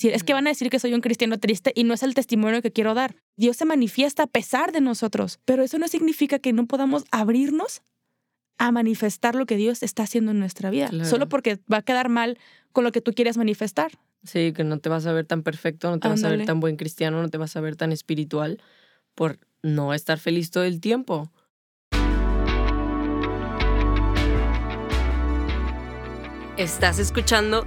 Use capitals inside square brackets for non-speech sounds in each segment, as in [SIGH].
Si es que van a decir que soy un cristiano triste y no es el testimonio que quiero dar. Dios se manifiesta a pesar de nosotros, pero eso no significa que no podamos abrirnos a manifestar lo que Dios está haciendo en nuestra vida, solo porque va a quedar mal con lo que tú quieres manifestar. Sí, que no te vas a ver tan perfecto, no te vas a ver tan buen cristiano, no te vas a ver tan espiritual por no estar feliz todo el tiempo. Estás escuchando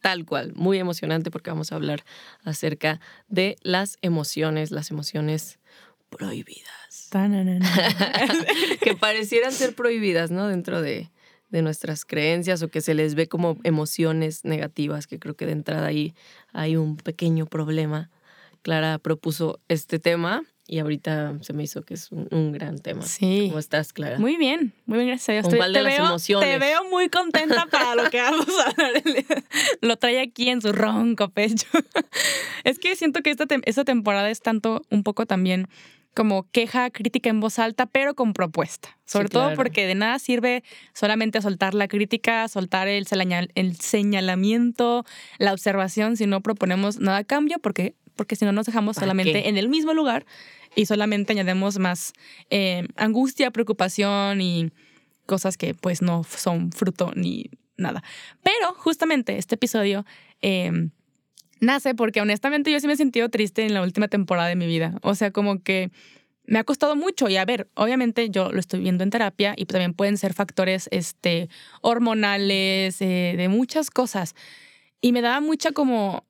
tal cual, muy emocionante porque vamos a hablar acerca de las emociones, las emociones prohibidas. [LAUGHS] que parecieran ser prohibidas, ¿no? Dentro de, de, nuestras creencias o que se les ve como emociones negativas, que creo que de entrada ahí hay un pequeño problema. Clara propuso este tema y ahorita se me hizo que es un, gran tema. Sí. ¿Cómo estás, Clara? Muy bien, muy bien, gracias a Dios. te, veo, emociones. te veo muy contenta para lo que vamos a hablar. [LAUGHS] Lo trae aquí en su ronco pecho. [LAUGHS] Es que siento que esta, esta temporada es tanto, un poco también como queja, crítica en voz alta, pero con propuesta. Sobre todo porque de nada sirve solamente soltar la crítica, soltar el, el señalamiento, la observación, si no proponemos nada a cambio, porque, porque si no nos dejamos solamente en el mismo lugar y solamente añadimos más eh, angustia, preocupación y cosas que pues no son fruto ni nada. Pero justamente este episodio em, nace porque honestamente yo sí me he sentido triste en la última temporada de mi vida. O sea, como que me ha costado mucho y a ver, obviamente yo lo estoy viendo en terapia y también pueden ser factores este, hormonales, eh, de muchas cosas. Y me daba mucha como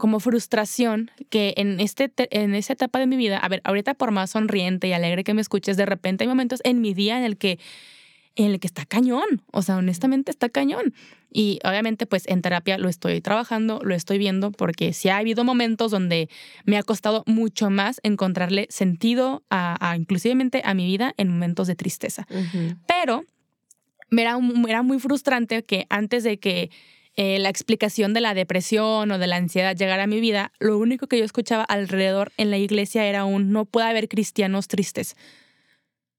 como frustración que en, este, en esa etapa de mi vida, a ver, ahorita por más sonriente y alegre que me escuches, de repente hay momentos en mi día en el que en el que está cañón, o sea, honestamente está cañón. Y obviamente pues en terapia lo estoy trabajando, lo estoy viendo, porque sí ha habido momentos donde me ha costado mucho más encontrarle sentido a, a inclusivemente a mi vida en momentos de tristeza. Pero me era, era muy frustrante que antes de que eh, la explicación de la depresión o de la ansiedad llegar a mi vida, lo único que yo escuchaba alrededor en la iglesia era un no puede haber cristianos tristes.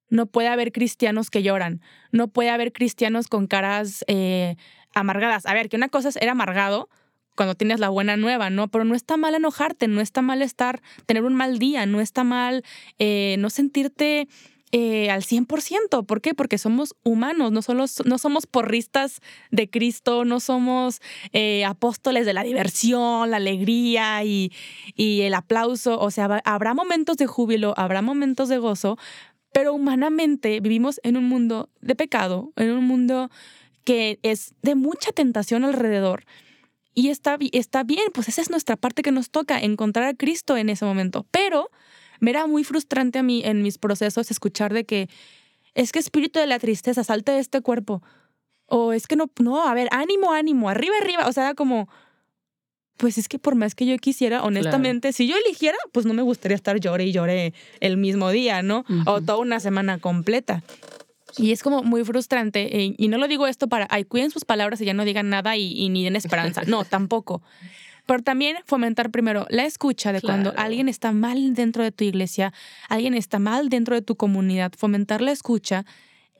No puede haber cristianos que lloran. No puede haber cristianos con caras eh, amargadas. A ver, que una cosa es era amargado cuando tienes la buena nueva, ¿no? Pero no está mal enojarte, no está mal estar, tener un mal día, no está mal eh, no sentirte eh, al 100%. ¿Por qué? Porque somos humanos, no, no somos porristas de Cristo, no somos eh, apóstoles de la diversión, la alegría y, y el aplauso. O sea, habrá momentos de júbilo, habrá momentos de gozo, pero humanamente vivimos en un mundo de pecado, en un mundo que es de mucha tentación alrededor. Y está, está bien, pues esa es nuestra parte que nos toca, encontrar a Cristo en ese momento. Pero me era muy frustrante a mí en mis procesos escuchar de que es que espíritu de la tristeza, salte de este cuerpo. O es que no, no, a ver, ánimo, ánimo, arriba, arriba. O sea, como, pues es que por más que yo quisiera, honestamente, si yo eligiera, pues no me gustaría estar llore y llore el mismo día, ¿no? O toda una semana completa. Y es como muy frustrante. Eh, y no lo digo esto para, ay, cuiden sus palabras y ya no digan nada y, y ni den esperanza. No, tampoco. Pero también fomentar primero la escucha de cuando alguien está mal dentro de tu iglesia, alguien está mal dentro de tu comunidad, fomentar la escucha,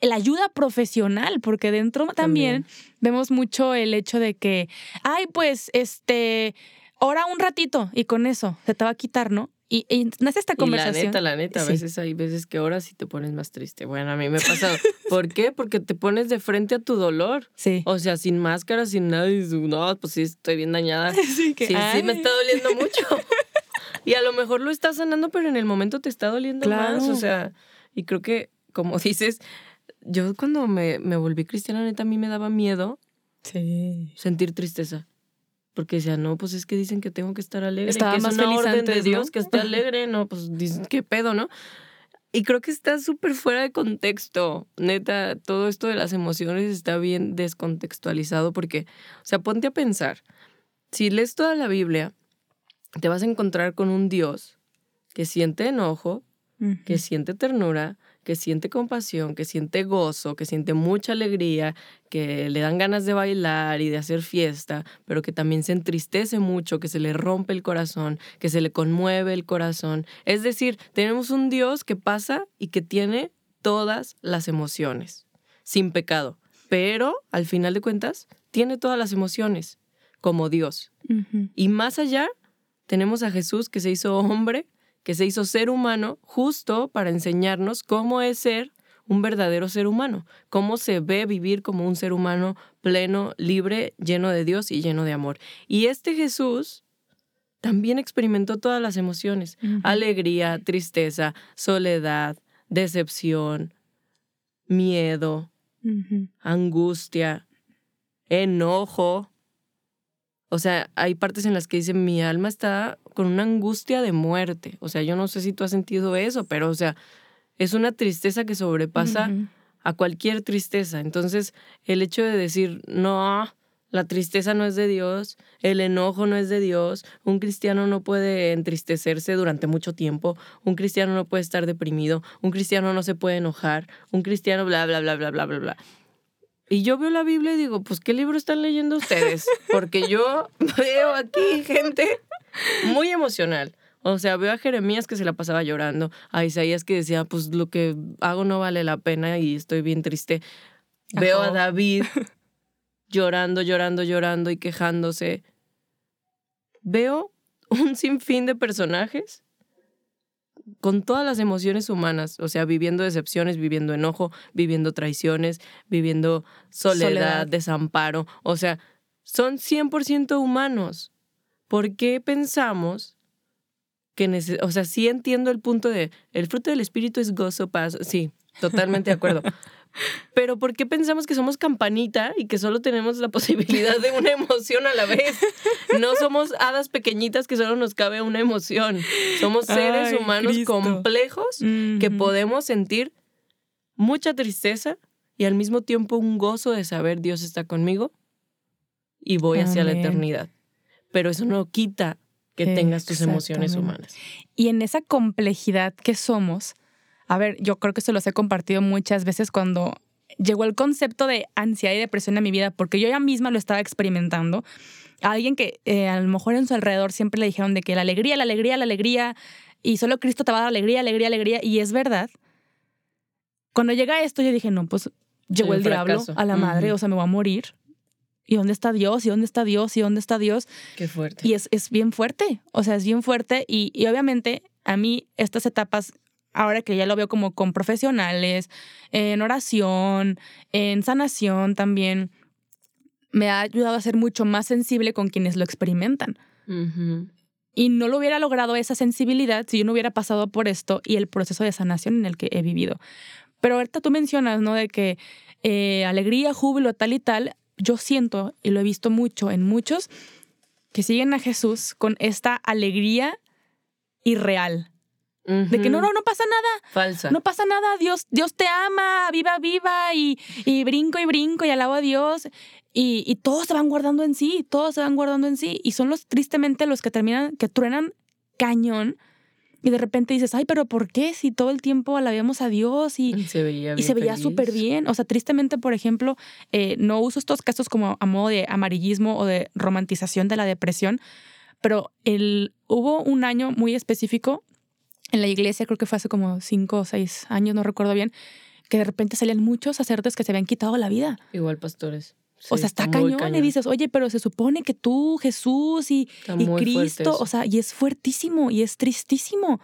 la ayuda profesional, porque dentro también, vemos mucho el hecho de que, ay, pues, este, ora un ratito y con eso se te va a quitar, ¿no? Y, y nace esta conversación. Y la neta, la neta, a veces hay veces que oras y te pones más triste. Bueno, a mí me ha pasado. [LAUGHS] ¿Por qué? Porque te pones de frente a tu dolor. Sí. O sea, sin máscara, sin nada. Y no, pues sí, estoy bien dañada. [LAUGHS] Sí, que, sí, sí, me está doliendo [LAUGHS] mucho. y a lo mejor lo estás sanando, pero en el momento te está doliendo más. O sea, y creo que, como dices, yo cuando me, me volví cristiana, neta, a mí me daba miedo sí. sentir tristeza. Porque decía, no, pues es que dicen que tengo que estar alegre. Estaba que más es una orden de Dios que esté alegre. No, pues dicen, ¿qué pedo, no? Y creo que está súper fuera de contexto. Neta, todo esto de las emociones está bien descontextualizado porque, o sea, ponte a pensar. Si lees toda la Biblia, te vas a encontrar con un Dios que siente enojo, que siente ternura, que siente compasión, que siente gozo, que siente mucha alegría, que le dan ganas de bailar y de hacer fiesta, pero que también se entristece mucho, que se le rompe el corazón, que se le conmueve el corazón. Es decir, tenemos un Dios que pasa y que tiene todas las emociones, sin pecado, pero al final de cuentas tiene todas las emociones como Dios. Y más allá, tenemos a Jesús que se hizo hombre que se hizo ser humano justo para enseñarnos cómo es ser un verdadero ser humano, cómo se ve vivir como un ser humano pleno, libre, lleno de Dios y lleno de amor. Y este Jesús también experimentó todas las emociones, alegría, tristeza, soledad, decepción, miedo, angustia, enojo, o sea, hay partes en las que dice, mi alma está con una angustia de muerte. O sea, yo no sé si tú has sentido eso, pero, o sea, es una tristeza que sobrepasa a cualquier tristeza. Entonces, el hecho de decir, no, la tristeza no es de Dios, el enojo no es de Dios, un cristiano no puede entristecerse durante mucho tiempo, un cristiano no puede estar deprimido, un cristiano no se puede enojar, un cristiano bla, bla, bla, bla, bla, bla, bla. Y yo veo la Biblia y digo, pues, ¿qué libro están leyendo ustedes? Porque yo [LAUGHS] veo aquí gente muy emocional. O sea, veo a Jeremías que se la pasaba llorando, a Isaías que decía, pues lo que hago no vale la pena y estoy bien triste. Veo a David [LAUGHS] llorando, llorando, llorando y quejándose. Veo un sinfín de personajes con todas las emociones humanas, o sea, viviendo decepciones, viviendo enojo, viviendo traiciones, viviendo soledad, desamparo, o sea, son 100% humanos. ¿Por qué pensamos que, o sea, sí entiendo el punto de, el fruto del espíritu es gozo, paz, sí, totalmente de acuerdo. [LAUGHS] Pero ¿por qué pensamos que somos campanita y que solo tenemos la [LAUGHS] posibilidad de una emoción a la vez? No somos hadas pequeñitas que solo nos cabe una emoción. Somos seres humanos complejos que podemos sentir mucha tristeza y al mismo tiempo un gozo de saber Dios está conmigo y voy hacia la eternidad. Pero eso no quita que tengas tus emociones humanas. Y en esa complejidad que somos, a ver, yo creo que se los he compartido muchas veces cuando llegó el concepto de ansiedad y depresión a mi vida, porque yo ya misma lo estaba experimentando. A alguien que eh, a lo mejor en su alrededor siempre le dijeron de que la alegría, la alegría, la alegría, y solo Cristo te va a dar alegría, alegría, alegría, y es verdad. Cuando llega esto, yo dije, no, pues llegó el diablo a la madre, o sea, me voy a morir. ¿Y dónde está Dios? ¿Y dónde está Dios? ¿Y dónde está Dios? Qué fuerte. Y es, es bien fuerte, o sea, es bien fuerte. Y, y obviamente a mí estas etapas ahora que ya lo veo como con profesionales, en oración, en sanación también, me ha ayudado a ser mucho más sensible con quienes lo experimentan. Y no lo hubiera logrado esa sensibilidad si yo no hubiera pasado por esto y el proceso de sanación en el que he vivido. Pero ahorita tú mencionas, ¿no? De que eh, alegría, júbilo, tal y tal, yo siento, y lo he visto mucho en muchos, que siguen a Jesús con esta alegría irreal. De que no, no, no pasa nada. Falsa. No pasa nada. Dios, Dios te ama, viva, viva, y, y brinco y brinco y alabo a Dios. Y, y, todos se van guardando en sí, todos se van guardando en sí. Y son los, tristemente, los que terminan, que truenan cañón. Y de repente dices, ay, pero ¿por qué? Si todo el tiempo alabamos a Dios y, [LAUGHS] se veía, y se veía súper bien. O sea, tristemente, por ejemplo, eh, no uso estos casos como a modo de amarillismo o de romantización de la depresión, pero el, hubo un año muy específico en la iglesia, creo que fue hace como cinco o seis años, no recuerdo bien, que de repente salían muchos sacerdotes que se habían quitado la vida. Igual pastores. O sea, está, cañón, y dices, oye, pero se supone que tú, Jesús y, y Cristo, o sea, y es fuertísimo y es tristísimo.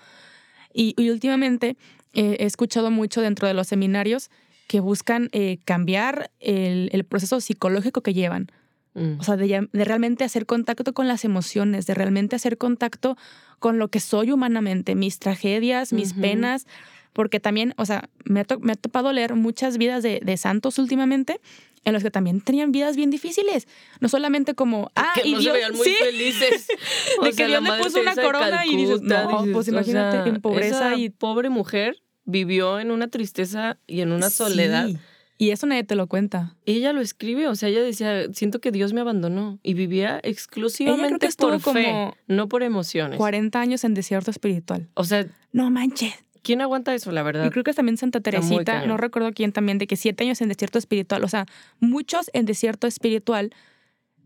Y, últimamente eh, he escuchado mucho dentro de los seminarios que buscan eh, cambiar el, el, proceso psicológico que llevan. Mm. O sea, de, de, realmente hacer contacto con las emociones, de realmente hacer contacto con lo que soy humanamente, mis tragedias, mis penas, porque también, o sea, me ha, me ha topado leer muchas vidas de, de, santos últimamente en los que también tenían vidas bien difíciles. No solamente como, ah, que y no Dios, se veían muy felices. [LAUGHS] de que Dios le puso una corona y dices, no, pues imagínate, en pobreza. y pobre mujer vivió en una tristeza y en una soledad Y eso nadie te lo cuenta. Ella lo escribe, o sea, ella decía, siento que Dios me abandonó y vivía exclusivamente por fe, no por emociones. 40 años en desierto espiritual. O sea, no manches. ¿Quién aguanta eso, la verdad? Y creo que también Santa Teresita, no recuerdo quién también, de que siete años en desierto espiritual, o sea, muchos en desierto espiritual.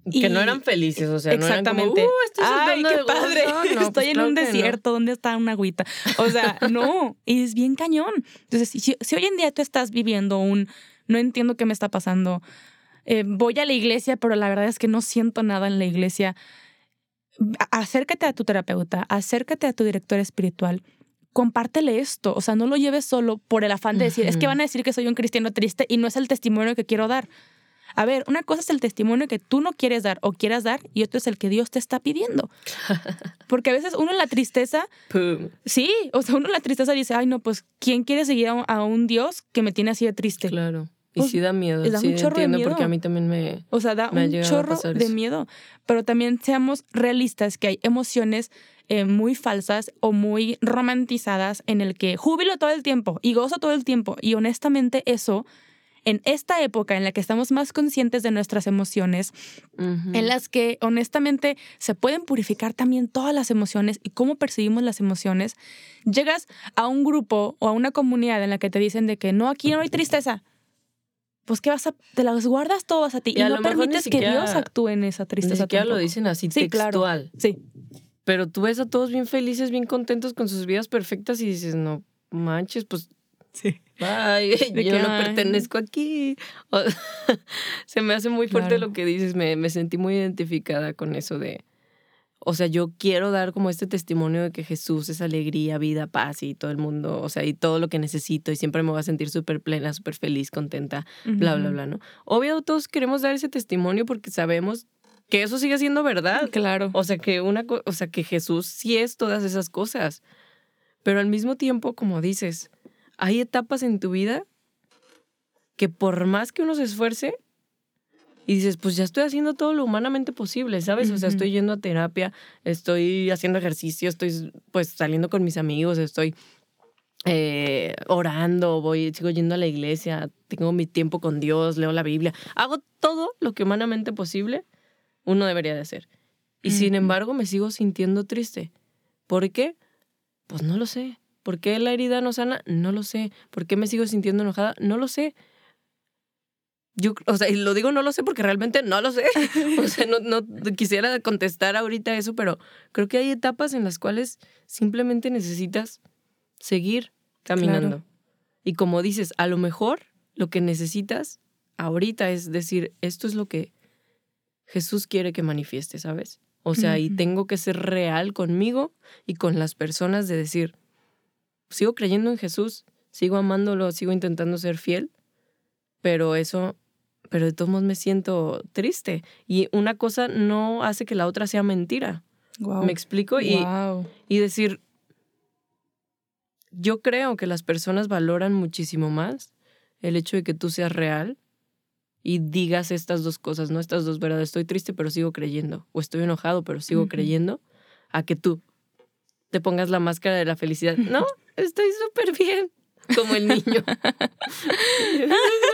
Que no eran felices, o sea, exactamente. no eran como, uh, estoy Ay, qué padre. estoy pues en un desierto, ¿dónde está una agüita? O sea, [LAUGHS] no, y es bien cañón. Entonces, si, hoy en día tú estás viviendo un, no entiendo qué me está pasando, eh, voy a la iglesia, pero la verdad es que no siento nada en la iglesia, acércate a tu terapeuta, acércate a tu director espiritual compártele esto. O sea, no lo lleves solo por el afán de decir, es que van a decir que soy un cristiano triste y no es el testimonio que quiero dar. A ver, una cosa es el testimonio que tú no quieres dar o quieras dar y otro es el que Dios te está pidiendo. [LAUGHS] Porque a veces uno en la tristeza, sí, o sea, uno en la tristeza dice, ay no, pues, ¿quién quiere seguir a un Dios que me tiene así de triste? Claro. Y pues, sí da miedo. Da un chorro de miedo. porque a mí también me. O sea, da un chorro de miedo. Pero también seamos realistas que hay emociones eh, muy falsas o muy romantizadas en el que júbilo todo el tiempo y gozo todo el tiempo. Y honestamente, eso, en esta época en la que estamos más conscientes de nuestras emociones, en las que honestamente se pueden purificar también todas las emociones y cómo percibimos las emociones, llegas a un grupo o a una comunidad en la que te dicen de que no, aquí no hay tristeza pues ¿qué vas a, te las guardas todas a ti y, no permites que Dios actúe en esa tristeza. Ni siquiera lo dicen así textual. Sí. Pero tú ves a todos bien felices, bien contentos con sus vidas perfectas y dices, no manches, pues Sí. [LAUGHS] Ay, yo no pertenezco aquí. [LAUGHS] se me hace muy fuerte lo que dices. Me, me, sentí muy identificada con eso de, o sea, yo quiero dar como este testimonio de que Jesús es alegría, vida, paz y todo el mundo, o sea, y todo lo que necesito y siempre me voy a sentir súper plena, súper feliz, contenta, bla, bla, bla, ¿no? Obvio, todos queremos dar ese testimonio porque sabemos que eso sigue siendo verdad. Claro. O sea, que una, o sea, que Jesús sí es todas esas cosas. Pero al mismo tiempo, como dices, hay etapas en tu vida que por más que uno se esfuerce, y dices, pues ya estoy haciendo todo lo humanamente posible, ¿sabes? O sea, estoy yendo a terapia, estoy haciendo ejercicio, estoy pues saliendo con mis amigos, estoy eh, orando, voy, sigo yendo a la iglesia, tengo mi tiempo con Dios, leo la Biblia, hago todo lo que humanamente posible uno debería de hacer. Y sin embargo me sigo sintiendo triste. ¿Por qué? Pues no lo sé. ¿Por qué la herida no sana? No lo sé. ¿Por qué me sigo sintiendo enojada? No lo sé. Yo, o sea, y lo digo no lo sé porque realmente no lo sé. [LAUGHS] O sea, no, no quisiera contestar ahorita eso, pero creo que hay etapas en las cuales simplemente necesitas seguir caminando. Y como dices, a lo mejor lo que necesitas ahorita es decir, esto es lo que Jesús quiere que manifieste, ¿sabes? O sea, y tengo que ser real conmigo y con las personas de decir, sigo creyendo en Jesús, sigo amándolo, sigo intentando ser fiel, pero eso pero de todos modos me siento triste. Y una cosa no hace que la otra sea mentira. ¿Me explico? Y, y decir, yo creo que las personas valoran muchísimo más el hecho de que tú seas real y digas estas dos cosas, no estas dos verdades. Estoy triste, pero sigo creyendo. O estoy enojado, pero sigo creyendo. A que tú te pongas la máscara de la felicidad. No, [LAUGHS] estoy súper bien. Como el niño. [LAUGHS]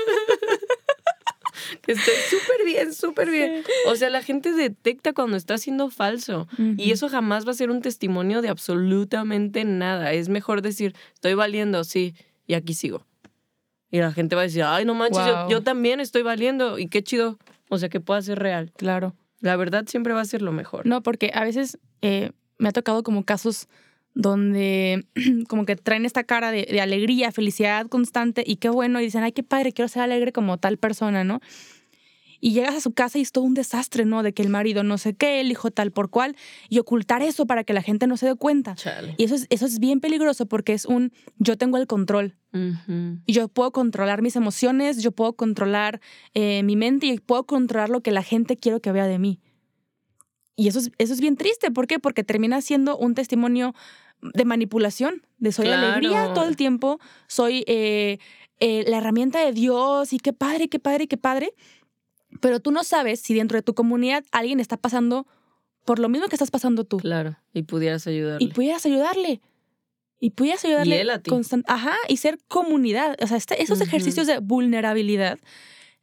Estoy súper bien, súper bien. O sea, la gente detecta cuando está siendo falso. Y eso jamás va a ser un testimonio de absolutamente nada. Es mejor decir, estoy valiendo, sí, y aquí sigo. Y la gente va a decir, ay, no manches, yo, también estoy valiendo. Y qué chido. O sea, que pueda ser real. Claro. La verdad siempre va a ser lo mejor. No, porque a veces eh, me ha tocado como casos donde [CLEARS THROAT] como que traen esta cara de, alegría, felicidad constante y qué bueno, y dicen, ay, qué padre, quiero ser alegre como tal persona, ¿no? Y llegas a su casa y es todo un desastre, ¿no? De que el marido no sé qué, el hijo tal por cual, y ocultar eso para que la gente no se dé cuenta. Y eso es, eso es bien peligroso porque es un yo tengo el control. Y yo puedo controlar mis emociones, yo puedo controlar eh, mi mente y puedo controlar lo que la gente quiere que vea de mí. Y eso es, eso es bien triste. ¿Por qué? Porque termina siendo un testimonio de manipulación, de soy alegría todo el tiempo, soy eh, eh, la herramienta de Dios y qué padre, qué padre, qué padre. Pero tú no sabes si dentro de tu comunidad alguien está pasando por lo mismo que estás pasando tú. Claro, y pudieras ayudarle. Y pudieras ayudarle. y pudieras ayudarle constante, ajá, y ser comunidad, o sea, este, esos ejercicios de vulnerabilidad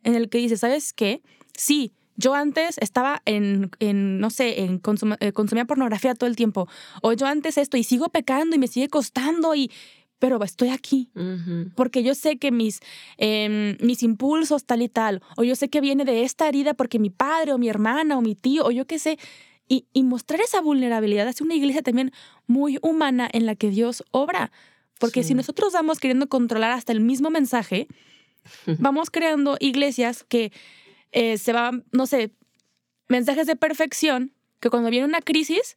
en el que dices, ¿sabes qué? Sí, yo antes estaba en, en no sé, en eh, consumía pornografía todo el tiempo, o yo antes esto y sigo pecando y me sigue costando y pero estoy aquí. Porque yo sé que mis, em, mis impulsos tal y tal, o yo sé que viene de esta herida porque mi padre o mi hermana o mi tío, o yo qué sé, y, y mostrar esa vulnerabilidad hace una iglesia también muy humana en la que Dios obra. Porque si nosotros vamos queriendo controlar hasta el mismo mensaje, [LAUGHS] vamos creando iglesias que eh, se van, no sé, mensajes de perfección, que cuando viene una crisis,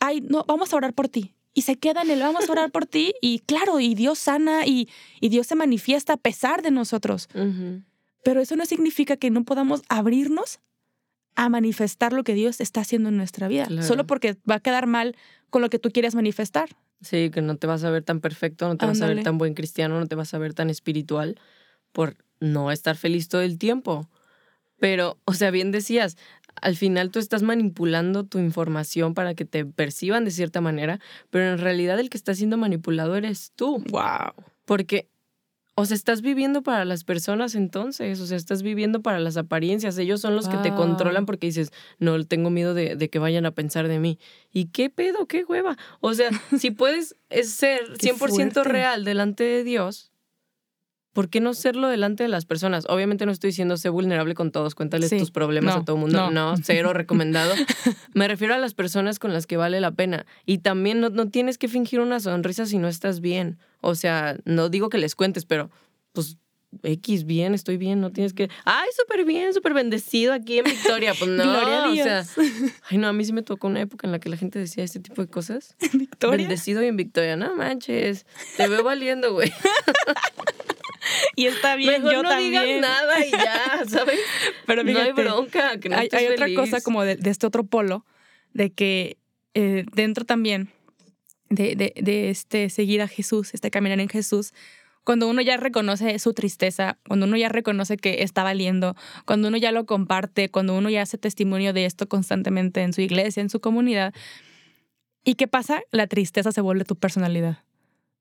ay, no, vamos a orar por ti y se queda en el vamos a orar por ti y claro, y Dios sana y, y Dios se manifiesta a pesar de nosotros. Pero eso no significa que no podamos abrirnos a manifestar lo que Dios está haciendo en nuestra vida, solo porque va a quedar mal con lo que tú quieres manifestar. Sí, que no te vas a ver tan perfecto, no te vas a ver tan buen cristiano, no te vas a ver tan espiritual por no estar feliz todo el tiempo. Pero, o sea, bien decías, al final tú estás manipulando tu información para que te perciban de cierta manera, pero en realidad el que está siendo manipulado eres tú. Wow. Porque, o sea, estás viviendo para las personas entonces, o sea, estás viviendo para las apariencias. Ellos son los que te controlan porque dices, no, tengo miedo de, de, que vayan a pensar de mí. ¿Y qué pedo? ¿Qué hueva? O sea, si puedes ser 100% real delante de Dios, ¿por qué no serlo delante de las personas? Obviamente no estoy diciendo sé vulnerable con todos, cuéntales tus problemas a todo el mundo. No, cero recomendado. [LAUGHS] Me refiero a las personas con las que vale la pena. Y también no, no tienes que fingir una sonrisa si no estás bien. O sea, no digo que les cuentes, pero pues X, bien, estoy bien, no tienes que, ay, súper bien, súper bendecido aquí en Victoria. Pues [LAUGHS] no, Gloria a Dios. o sea, [LAUGHS] ay, no, a mí sí me tocó una época en la que la gente decía este tipo de cosas. Victoria? Bendecido y en Victoria, no manches, te veo valiendo, güey. Y está bien, Mejor yo no también. digas nada y ya, ¿sabes? Pero no hay bronca, que no hay, hay otra cosa como de, este otro polo, de que eh, dentro también de, de, de, este seguir a Jesús, este caminar en Jesús, cuando uno ya reconoce su tristeza, cuando uno ya reconoce que está valiendo, cuando uno ya lo comparte, cuando uno ya hace testimonio de esto constantemente en su iglesia, en su comunidad, ¿y qué pasa? La tristeza se vuelve tu personalidad.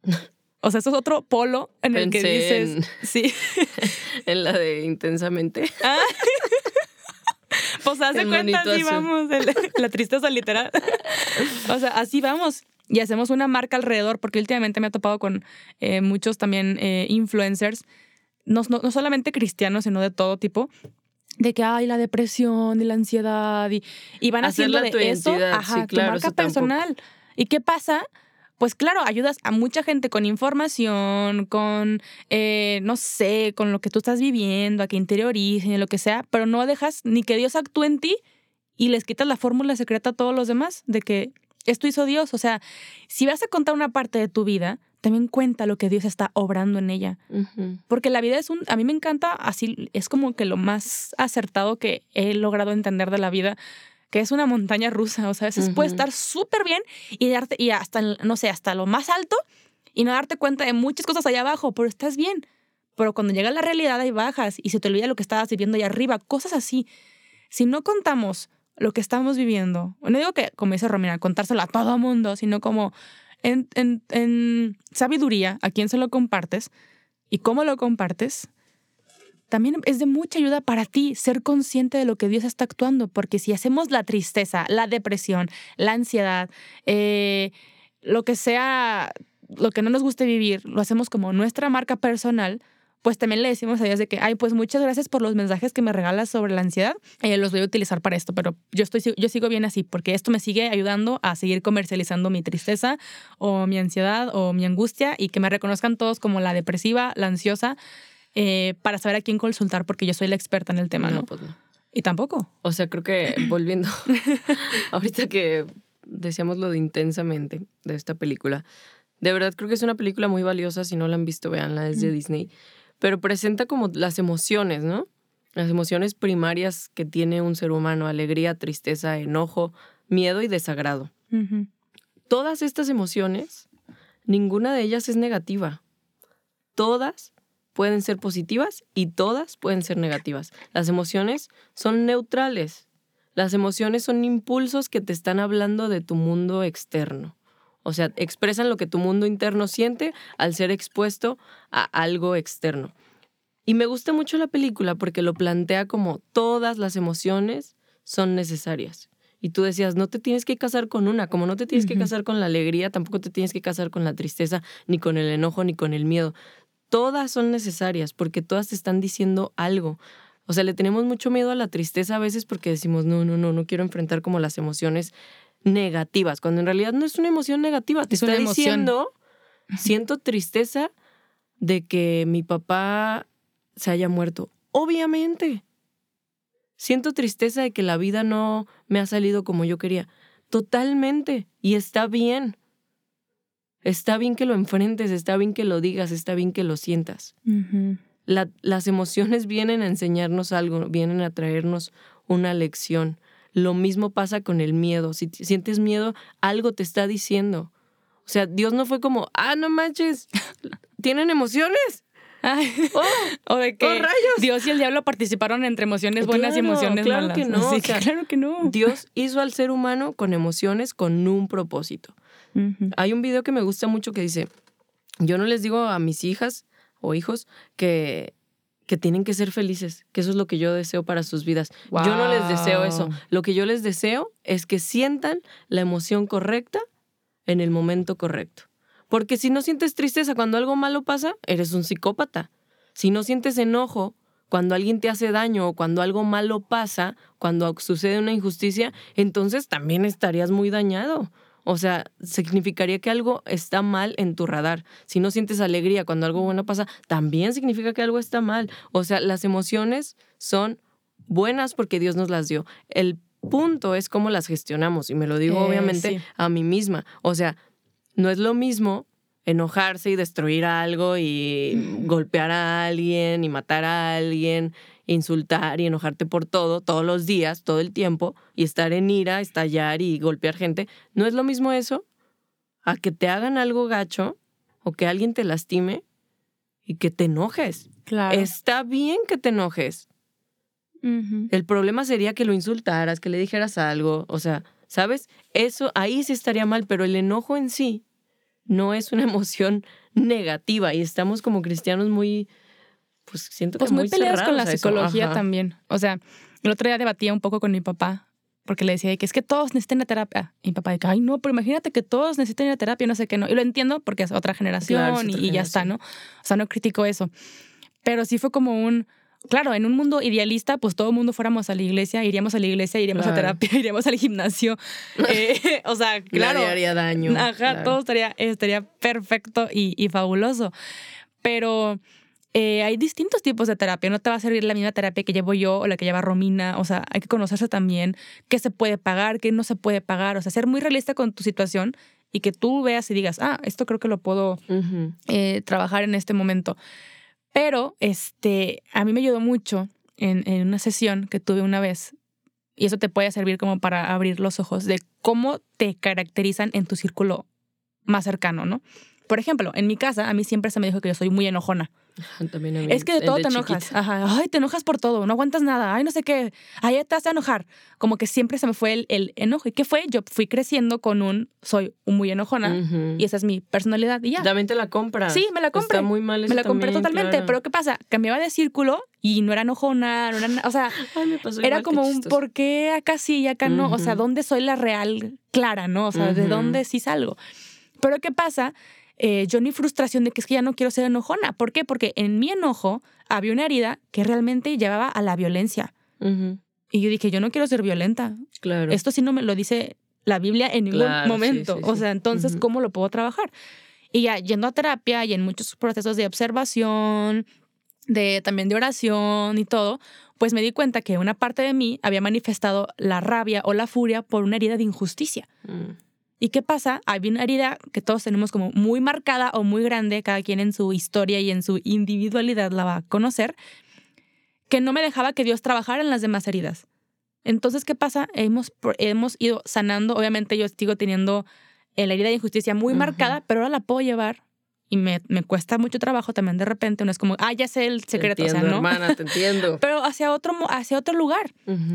[LAUGHS] O sea, eso es otro polo en el que dices. [LAUGHS] sí. [LAUGHS] en la de intensamente. Ah. [LAUGHS] pues hace cuenta, así vamos, la tristeza literal. o sea, así vamos. Y hacemos una marca alrededor, porque últimamente me ha topado con eh, muchos también eh, influencers, no, no, solamente cristianos, sino de todo tipo, de que hay la depresión y la ansiedad y, y van haciendo de eso ajá, tu marca personal. ¿Y qué pasa? Pues claro, ayudas a mucha gente con información, con, eh, no sé, con lo que tú estás viviendo, a que interioricen, lo que sea, pero no dejas ni que Dios actúe en ti y les quitas la fórmula secreta a todos los demás de que esto hizo Dios. O sea, si vas a contar una parte de tu vida, también cuenta lo que Dios está obrando en ella. Porque la vida es un, a mí me encanta así, es como que lo más acertado que he logrado entender de la vida que es una montaña rusa. O sea, a veces puede estar súper bien y, darte, y hasta, no sé, hasta lo más alto y no darte cuenta de muchas cosas allá abajo, pero estás bien. Pero cuando llega la realidad hay bajas y se te olvida lo que estabas viviendo allá arriba, cosas así. Si no contamos lo que estamos viviendo, no digo que, como dice Romina, contárselo a todo mundo, sino como en, en, en sabiduría, a quién se lo compartes y cómo lo compartes, también es de mucha ayuda para ti ser consciente de lo que Dios está actuando, porque si hacemos la tristeza, la depresión, la ansiedad, eh, lo que sea, lo que no nos guste vivir, lo hacemos como nuestra marca personal, pues también le decimos a Dios de que, ay, pues muchas gracias por los mensajes que me regalas sobre la ansiedad, eh, los voy a utilizar para esto, pero yo, estoy, yo sigo bien así, porque esto me sigue ayudando a seguir comercializando mi tristeza o mi ansiedad o mi angustia y que me reconozcan todos como la depresiva, la ansiosa eh, para saber a quién consultar, porque yo soy la experta en el tema, ¿no? Pues no. Y tampoco. O sea, creo que [CLEARS THROAT] volviendo, [LAUGHS] ahorita que decíamos lo de intensamente de esta película, de verdad creo que es una película muy valiosa, si no la han visto, veanla, es de Disney, pero presenta como las emociones, ¿no? Las emociones primarias que tiene un ser humano, alegría, tristeza, enojo, miedo y desagrado. Todas estas emociones, ninguna de ellas es negativa. Todas pueden ser positivas y todas pueden ser negativas. Las emociones son neutrales. Las emociones son impulsos que te están hablando de tu mundo externo. O sea, expresan lo que tu mundo interno siente al ser expuesto a algo externo. Y me gusta mucho la película porque lo plantea como todas las emociones son necesarias. Y tú decías, no te tienes que casar con una, como no te tienes que casar con la alegría, tampoco te tienes que casar con la tristeza, ni con el enojo, ni con el miedo. Todas son necesarias porque todas te están diciendo algo. O sea, le tenemos mucho miedo a la tristeza a veces porque decimos, no, no, no, no quiero enfrentar como las emociones negativas, cuando en realidad no es una emoción negativa, te está diciendo, siento tristeza de que mi papá se haya muerto. Obviamente. Siento tristeza de que la vida no me ha salido como yo quería. Totalmente. Y está bien. Está bien que lo enfrentes, está bien que lo digas, está bien que lo sientas. las emociones vienen a enseñarnos algo, vienen a traernos una lección. Lo mismo pasa con el miedo. Si sientes miedo, algo te está diciendo. O sea, Dios no fue como, ah, no manches, tienen emociones. Oh, [LAUGHS] o de que oh, Dios y el diablo participaron entre emociones buenas y emociones claro malas. Que no, [LAUGHS] claro que no. Dios hizo al ser humano con emociones con un propósito. Hay un video que me gusta mucho que dice, yo no les digo a mis hijas o hijos que que tienen que ser felices, que eso es lo que yo deseo para sus vidas. Yo no les deseo eso. Lo que yo les deseo es que sientan la emoción correcta en el momento correcto. Porque si no sientes tristeza cuando algo malo pasa, eres un psicópata. Si no sientes enojo cuando alguien te hace daño o cuando algo malo pasa, cuando sucede una injusticia, entonces también estarías muy dañado. O sea, significaría que algo está mal en tu radar. Si no sientes alegría cuando algo bueno pasa, también significa que algo está mal. O sea, las emociones son buenas porque Dios nos las dio. El punto es cómo las gestionamos y me lo digo eh, obviamente a mí misma. O sea, no es lo mismo enojarse y destruir algo y golpear a alguien y matar a alguien insultar y enojarte por todo, todos los días, todo el tiempo, y estar en ira, estallar y golpear gente, ¿no es lo mismo eso? A que te hagan algo gacho o que alguien te lastime y que te enojes. Claro. Está bien que te enojes. El problema sería que lo insultaras, que le dijeras algo, o sea, ¿sabes? Eso ahí sí estaría mal, pero el enojo en sí no es una [LAUGHS] emoción negativa y estamos como cristianos muy pues siento pues que muy, peleados con la psicología también. O sea, el otro día debatía un poco con mi papá porque le decía que es que todos necesitan la terapia. Y mi papá dice, ay, no, pero imagínate que todos necesitan la terapia, no sé qué, no. Y lo entiendo porque es otra generación y, ya está, ¿no? O sea, no critico eso. Pero sí fue como un, claro, en un mundo idealista, pues todo el mundo fuéramos a la iglesia, iríamos a la iglesia, iríamos a terapia, [LAUGHS] iríamos al gimnasio. [LAUGHS] Eh, [LAUGHS] o sea, claro. Nadie haría daño. Ajá, todo estaría, estaría perfecto y, y fabuloso. Pero eh, hay distintos tipos de terapia. No te va a servir la misma terapia que llevo yo o la que lleva Romina. O sea, hay que conocerse también qué se puede pagar, qué no se puede pagar. O sea, ser muy realista con tu situación y que tú veas y digas, ah, esto creo que lo puedo eh, trabajar en este momento. Pero este, a mí me ayudó mucho en, en una sesión que tuve una vez y eso te puede servir como para abrir los ojos de cómo te caracterizan en tu círculo más cercano, ¿no? Por ejemplo, en mi casa a mí siempre se me dijo que yo soy muy enojona. [LAUGHS] También a mí, es que de todo te enojas. Ajá. Ay, te enojas por todo, no aguantas nada. Ay, no sé qué. Ay, te vas a enojar. Como que siempre se me fue el, el enojo. ¿Y qué fue? Yo fui creciendo con un soy muy enojona y esa es mi personalidad y ya. También te la compras. Sí, me la compré. Está muy mal eso Me la compré totalmente. Pero ¿qué pasa? Cambiaba de círculo y no era enojona, no era, o sea, [LAUGHS] era como un ¿por qué acá sí y acá no? O sea, ¿dónde soy la real clara, no? O sea, ¿de dónde sí salgo? Pero ¿qué pasa? Eh, yo ni frustración de que es que ya no quiero ser enojona. ¿Por qué? Porque en mi enojo había una herida que realmente llevaba a la violencia. Y yo dije, yo no quiero ser violenta. Claro. Esto sí no me lo dice la Biblia en ningún momento. O sea, entonces, ¿cómo lo puedo trabajar? Y ya yendo a terapia y en muchos procesos de observación, de también de oración y todo, pues me di cuenta que una parte de mí había manifestado la rabia o la furia por una herida de injusticia. Mm. ¿Y qué pasa? Hay una herida que todos tenemos como muy marcada o muy grande, cada quien en su historia y en su individualidad la va a conocer, que no me dejaba que Dios trabajara en las demás heridas. Entonces, ¿qué pasa? Hemos, hemos ido sanando, obviamente yo sigo teniendo la herida de injusticia muy marcada, pero ahora la puedo llevar y me, me, cuesta mucho trabajo también de repente. No es como, ah, ya sé el secreto. Te entiendo, hermana, te entiendo. [LAUGHS] Pero hacia otro, hacia otro lugar.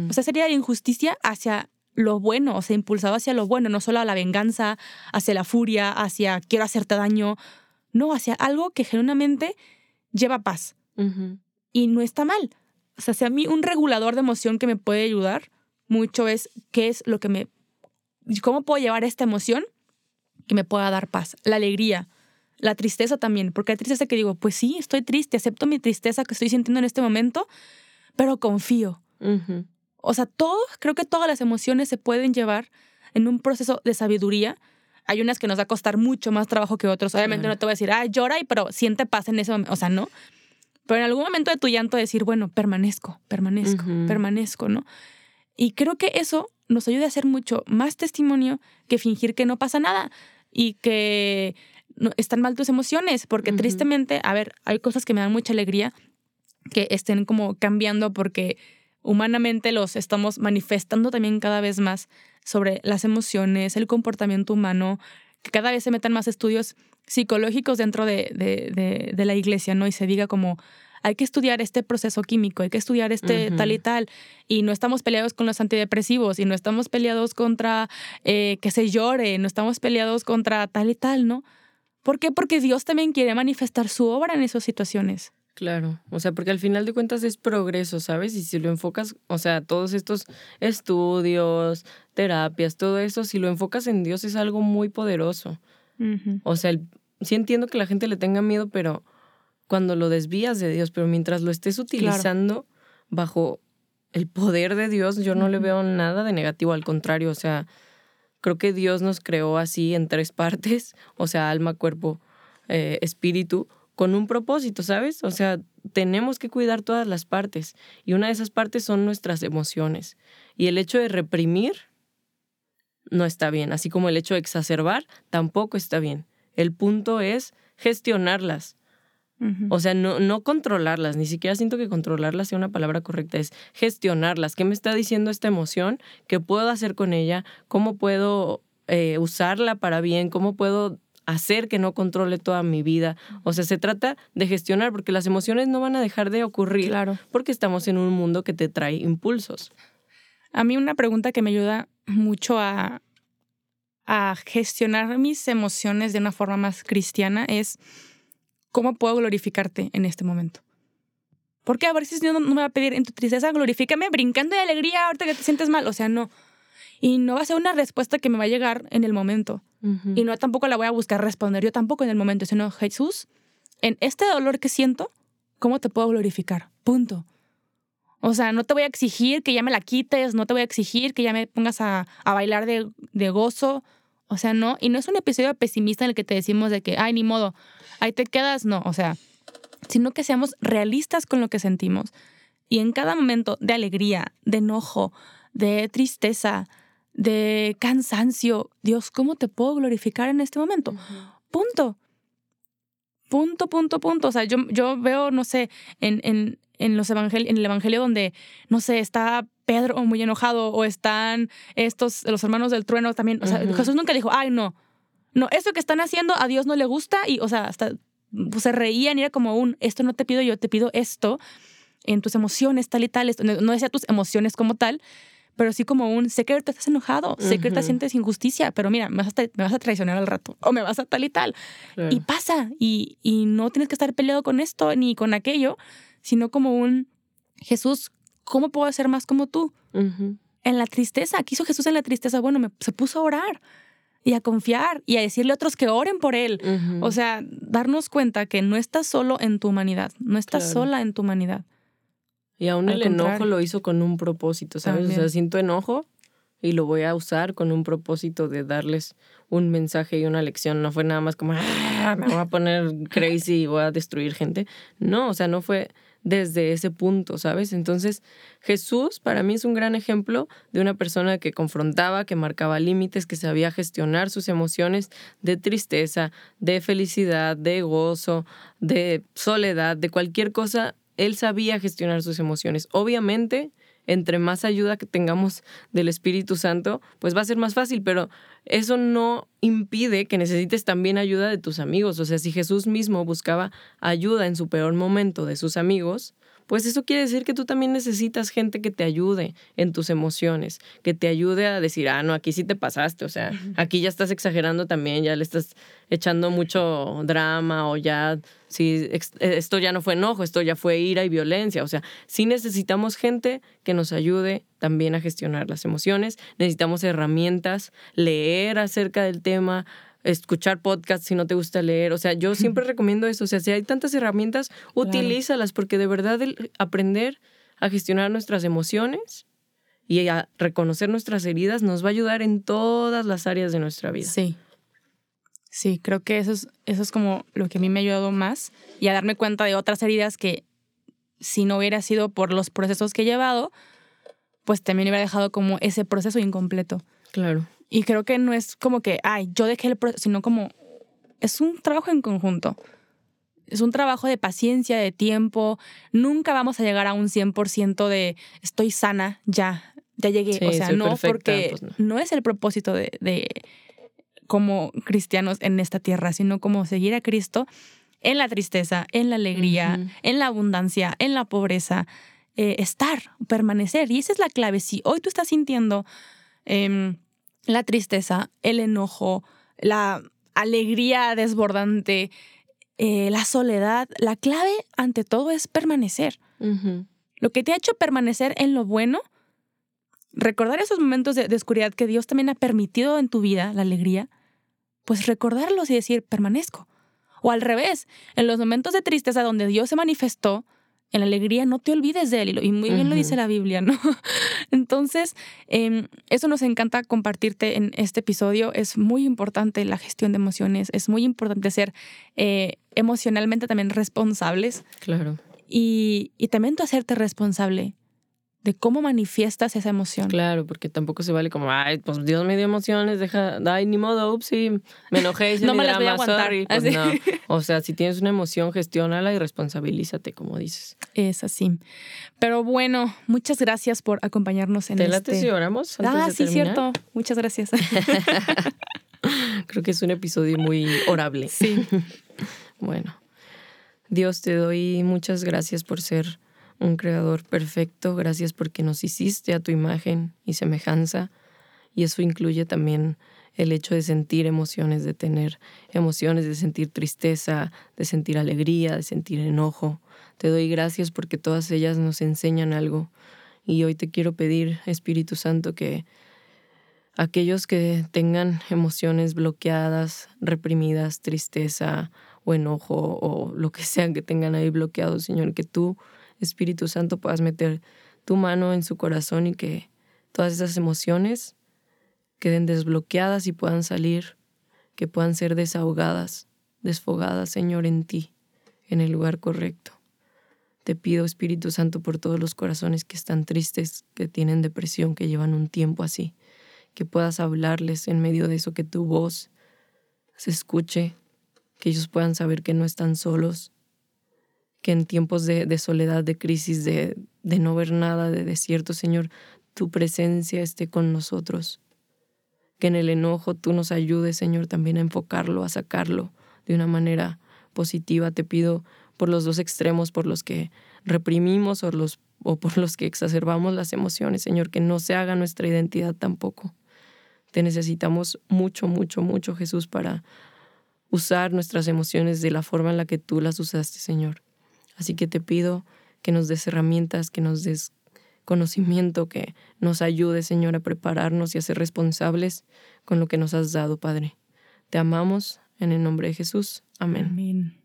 O sea, sería de injusticia hacia lo bueno, o sea, impulsado hacia lo bueno, no solo a la venganza, hacia la furia, hacia quiero hacerte daño, no, hacia algo que genuinamente lleva paz. Y no está mal. O sea, si a mí un regulador de emoción que me puede ayudar mucho es qué es lo que me... ¿Cómo puedo llevar esta emoción que me pueda dar paz? La alegría, la tristeza también, porque hay tristeza que digo, pues sí, estoy triste, acepto mi tristeza que estoy sintiendo en este momento, pero confío. O sea, todo, creo que todas las emociones se pueden llevar en un proceso de sabiduría. Hay unas que nos va a costar mucho más trabajo que otros. Obviamente no te voy a decir, ah, llora, y, pero siente paz en ese momento. O sea, no. Pero en algún momento de tu llanto decir, bueno, permanezco, permanezco, permanezco, ¿no? Y creo que eso nos ayuda a hacer mucho más testimonio que fingir que no pasa nada y que no, están mal tus emociones, porque tristemente, a ver, hay cosas que me dan mucha alegría que estén como cambiando porque humanamente los estamos manifestando también cada vez más sobre las emociones, el comportamiento humano, que cada vez se metan más estudios psicológicos dentro de, de, de, la iglesia, ¿no? Y se diga como, hay que estudiar este proceso químico, hay que estudiar este tal y tal, y no estamos peleados con los antidepresivos, y no estamos peleados contra eh, que se llore, no estamos peleados contra tal y tal, ¿no? ¿Por qué? Porque Dios también quiere manifestar su obra en esas situaciones. Claro, o sea, porque al final de cuentas es progreso, ¿sabes? Y si lo enfocas, o sea, todos estos estudios, terapias, todo eso, si lo enfocas en Dios es algo muy poderoso. O sea, sí entiendo que la gente le tenga miedo, pero cuando lo desvías de Dios, pero mientras lo estés utilizando bajo el poder de Dios, yo no le veo nada de negativo, al contrario, o sea, creo que Dios nos creó así en tres [LAUGHS] partes, o sea, alma, cuerpo, eh, espíritu con un propósito, ¿sabes? O sea, tenemos que cuidar todas las partes y una de esas partes son nuestras emociones. Y el hecho de reprimir no está bien, así como el hecho de exacerbar tampoco está bien. El punto es gestionarlas. O sea, no, no controlarlas, ni siquiera siento que controlarlas sea una palabra correcta, es gestionarlas. ¿Qué me está diciendo esta emoción? ¿Qué puedo hacer con ella? ¿Cómo puedo eh, usarla para bien? ¿Cómo puedo hacer que no controle toda mi vida. O sea, se trata de gestionar porque las emociones no van a dejar de ocurrir claro. porque estamos en un mundo que te trae impulsos. A mí una pregunta que me ayuda mucho a, a gestionar mis emociones de una forma más cristiana es ¿cómo puedo glorificarte en este momento? Porque a veces Dios no, no me va a pedir en tu tristeza, glorifícame brincando de alegría ahorita que te sientes mal. O sea, no. Y no va a ser una respuesta que me va a llegar en el momento. Y no tampoco la voy a buscar responder yo tampoco en el momento, sino Jesús, en este dolor que siento, ¿cómo te puedo glorificar? Punto. O sea, no te voy a exigir que ya me la quites, no te voy a exigir que ya me pongas a, a bailar de, de, gozo. O sea, no. Y no es un episodio pesimista en el que te decimos de que, ay, ni modo, ahí te quedas. No, o sea, sino que seamos realistas con lo que sentimos. Y en cada momento de alegría, de enojo, de tristeza, de cansancio. Dios, ¿cómo te puedo glorificar en este momento? Punto. Punto, punto, punto. O sea, yo, yo veo, no sé, en, en, en, los evangel en el evangelio donde, no sé, está Pedro muy enojado o están estos, los hermanos del trueno también. O sea, Jesús nunca dijo, ay, no, no, eso que están haciendo a Dios no le gusta y, o sea, hasta pues, se reían y era como un, esto no te pido, yo te pido esto en tus emociones, tal y tal. No decía tus emociones como tal, pero sí como un, sé que ahorita estás enojado, sé que ahorita sientes injusticia, pero mira, me vas a, me vas a traicionar al rato o me vas a tal y tal. Y pasa, y, y no tienes que estar peleado con esto ni con aquello, sino como un, Jesús, ¿cómo puedo ser más como tú? En la tristeza, ¿qué hizo Jesús en la tristeza? Bueno, me, se puso a orar y a confiar y a decirle a otros que oren por él. O sea, darnos cuenta que no estás solo en tu humanidad, no estás sola en tu humanidad. Y aún el enojo lo hizo con un propósito, ¿sabes? O sea, siento enojo y lo voy a usar con un propósito de darles un mensaje y una lección. No fue nada más como, ah, me voy a poner crazy y voy a destruir gente. No, o sea, no fue desde ese punto, ¿sabes? Entonces, Jesús para mí es un gran ejemplo de una persona que confrontaba, que marcaba límites, que sabía gestionar sus emociones de tristeza, de felicidad, de gozo, de soledad, de cualquier cosa él sabía gestionar sus emociones. Obviamente, entre más ayuda que tengamos del Espíritu Santo, pues va a ser más fácil, pero eso no impide que necesites también ayuda de tus amigos. O sea, si Jesús mismo buscaba ayuda en su peor momento de sus amigos, pues eso quiere decir que tú también necesitas gente que te ayude en tus emociones, que te ayude a decir, ah, no, aquí sí te pasaste, o sea, aquí ya estás exagerando también, ya le estás echando mucho drama o ya, sí, esto ya no fue enojo, esto ya fue ira y violencia, o sea, sí necesitamos gente que nos ayude también a gestionar las emociones, necesitamos herramientas, leer acerca del tema, escuchar podcasts si no te gusta leer. O sea, yo siempre [LAUGHS] recomiendo eso. O sea, si hay tantas herramientas, utilízalas porque de verdad el aprender a gestionar nuestras emociones y a reconocer nuestras heridas nos va a ayudar en todas las áreas de nuestra vida. Sí. Sí, creo que eso es, eso es como lo que a mí me ha ayudado más y a darme cuenta de otras heridas que si no hubiera sido por los procesos que he llevado, pues también hubiera dejado como ese proceso incompleto. Claro. Y creo que no es como que, ay, yo dejé el proceso, sino como es un trabajo en conjunto. Es un trabajo de paciencia, de tiempo. Nunca vamos a llegar a un 100% de estoy sana, ya, ya llegué. o sea, no, porque pues no. es el propósito de, de, como cristianos en esta tierra, sino como seguir a Cristo en la tristeza, en la alegría, en la abundancia, en la pobreza. Eh, estar, permanecer. Y esa es la clave. Si hoy tú estás sintiendo... Em, la tristeza, el enojo, la alegría desbordante, eh, la soledad, la clave ante todo es permanecer. Lo que te ha hecho permanecer en lo bueno, recordar esos momentos de, de, oscuridad que Dios también ha permitido en tu vida, la alegría, pues recordarlos y decir, permanezco. O al revés, en los momentos de tristeza donde Dios se manifestó, en la alegría no te olvides de él. Y muy bien lo dice la Biblia, ¿no? [LAUGHS] Entonces, em, eso nos encanta compartirte en este episodio. Es muy importante la gestión de emociones. Es muy importante ser eh, emocionalmente también responsables. Claro. Y, y también tú hacerte responsable de cómo manifiestas esa emoción. Claro, porque tampoco se vale como, ay, pues Dios me dio emociones, deja, ay, ni modo, ups, sí, me enojé, [LAUGHS] no me las voy a aguantar. Pues no. O sea, si tienes una emoción, gestiónala y responsabilízate, como dices. Es así. Pero bueno, muchas gracias por acompañarnos en ¿Te este... late si oramos ah, sí, cierto. Muchas gracias. [LAUGHS] Creo que es un episodio muy orable. Sí. [LAUGHS] bueno, Dios, te doy muchas gracias por ser un creador perfecto. Gracias porque nos hiciste a tu imagen y semejanza. Y eso incluye también el hecho de sentir emociones, de tener emociones, de sentir tristeza, de sentir alegría, de sentir enojo. Te doy gracias porque todas ellas nos enseñan algo. Y hoy te quiero pedir, Espíritu Santo, que aquellos que tengan emociones bloqueadas, reprimidas, tristeza o enojo o lo que sean que tengan ahí bloqueado, Señor, que tú Espíritu Santo puedas meter tu mano en su corazón y que todas esas emociones queden desbloqueadas y puedan salir, que puedan ser desahogadas, desfogadas, Señor, en ti, en el lugar correcto. Te pido, Espíritu Santo, por todos los corazones que están tristes, que tienen depresión, que llevan un tiempo así, que puedas hablarles en medio de eso, que tu voz se escuche, que ellos puedan saber que no están solos, que en tiempos de, soledad, de crisis, de, no ver nada, de desierto, Señor, tu presencia esté con nosotros. Que en el enojo tú nos ayudes, Señor, también a enfocarlo, a sacarlo de una manera positiva. Te pido por los dos extremos, por los que reprimimos o por los que exacerbamos las emociones, Señor, que no se haga nuestra identidad tampoco. Te necesitamos mucho, mucho, mucho, Jesús, para usar nuestras emociones de la forma en la que tú las usaste, Señor. Así que te pido que nos des herramientas, que nos des conocimiento, que nos ayude, Señor, a prepararnos y a ser responsables con lo que nos has dado, Padre. Te amamos en el nombre de Jesús. Amén.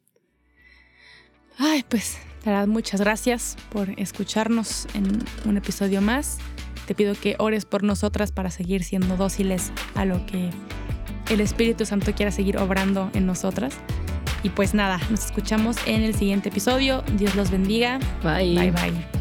Ay, pues, te muchas gracias por escucharnos en un episodio más. Te pido que ores por nosotras para seguir siendo dóciles a lo que el Espíritu Santo quiera seguir obrando en nosotras. Y pues nada, nos escuchamos en el siguiente episodio. Dios los bendiga. Bye. Bye bye.